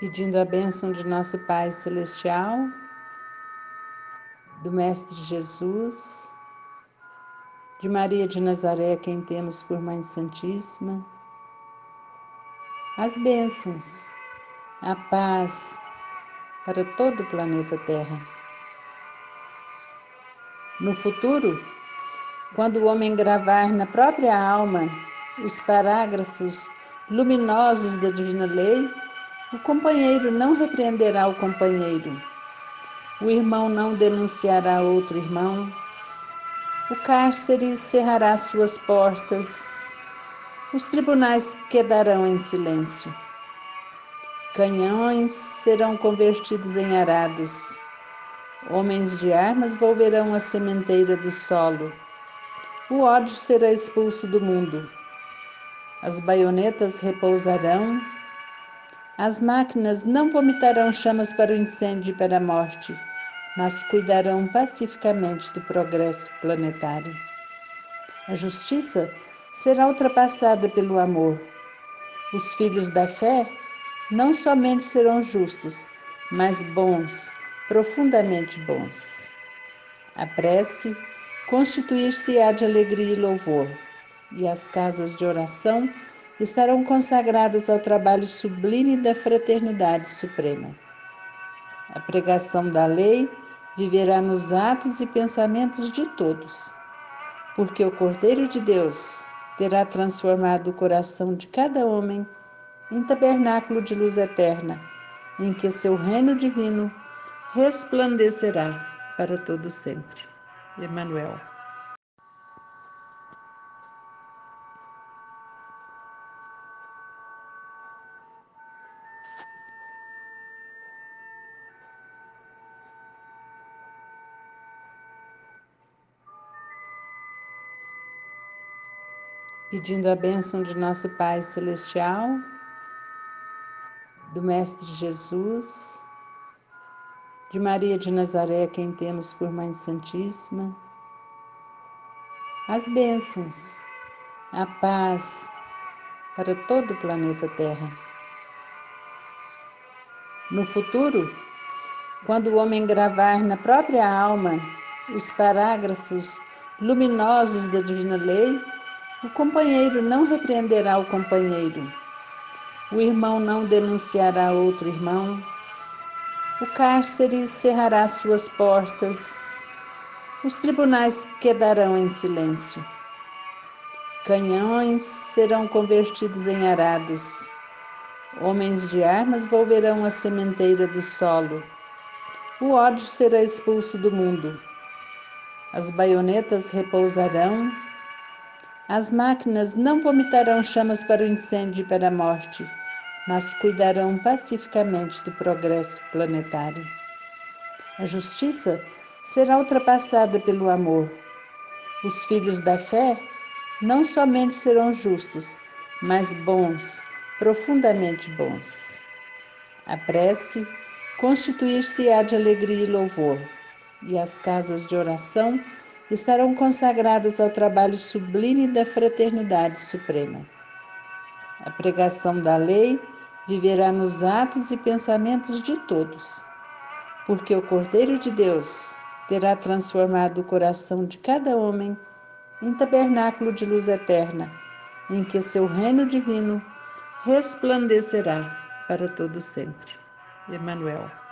pedindo a bênção de nosso Pai Celestial, do Mestre Jesus, de Maria de Nazaré, quem temos por Mãe Santíssima, as bênçãos, a paz para todo o planeta Terra. No futuro, quando o homem gravar na própria alma os parágrafos luminosos da divina lei, o companheiro não repreenderá o companheiro, o irmão não denunciará outro irmão, o cárcere cerrará suas portas, os tribunais quedarão em silêncio, canhões serão convertidos em arados, homens de armas volverão à sementeira do solo, o ódio será expulso do mundo, as baionetas repousarão as máquinas não vomitarão chamas para o incêndio e para a morte, mas cuidarão pacificamente do progresso planetário. A justiça será ultrapassada pelo amor. Os filhos da fé não somente serão justos, mas bons, profundamente bons. A prece constituir-se-á de alegria e louvor, e as casas de oração estarão consagradas ao trabalho sublime da fraternidade suprema. A pregação da lei viverá nos atos e pensamentos de todos, porque o Cordeiro de Deus terá transformado o coração de cada homem em tabernáculo de luz eterna, em que seu reino divino resplandecerá para todo sempre. Emmanuel. Pedindo a bênção de nosso Pai Celestial, do Mestre Jesus, de Maria de Nazaré, quem temos por Mãe Santíssima, as bênçãos, a paz para todo o planeta Terra. No futuro, quando o homem gravar na própria alma os parágrafos luminosos da Divina Lei, o companheiro não repreenderá o companheiro, o irmão não denunciará outro irmão, o cárcere cerrará suas portas, os tribunais quedarão em silêncio, canhões serão convertidos em arados, homens de armas volverão à sementeira do solo, o ódio será expulso do mundo, as baionetas repousarão as máquinas não vomitarão chamas para o incêndio e para a morte, mas cuidarão pacificamente do progresso planetário. A justiça será ultrapassada pelo amor. Os filhos da fé não somente serão justos, mas bons, profundamente bons. A prece constituir-se-á de alegria e louvor, e as casas de oração estarão consagradas ao trabalho sublime da fraternidade suprema. A pregação da lei viverá nos atos e pensamentos de todos, porque o Cordeiro de Deus terá transformado o coração de cada homem em tabernáculo de luz eterna, em que seu reino divino resplandecerá para todo sempre. Emmanuel.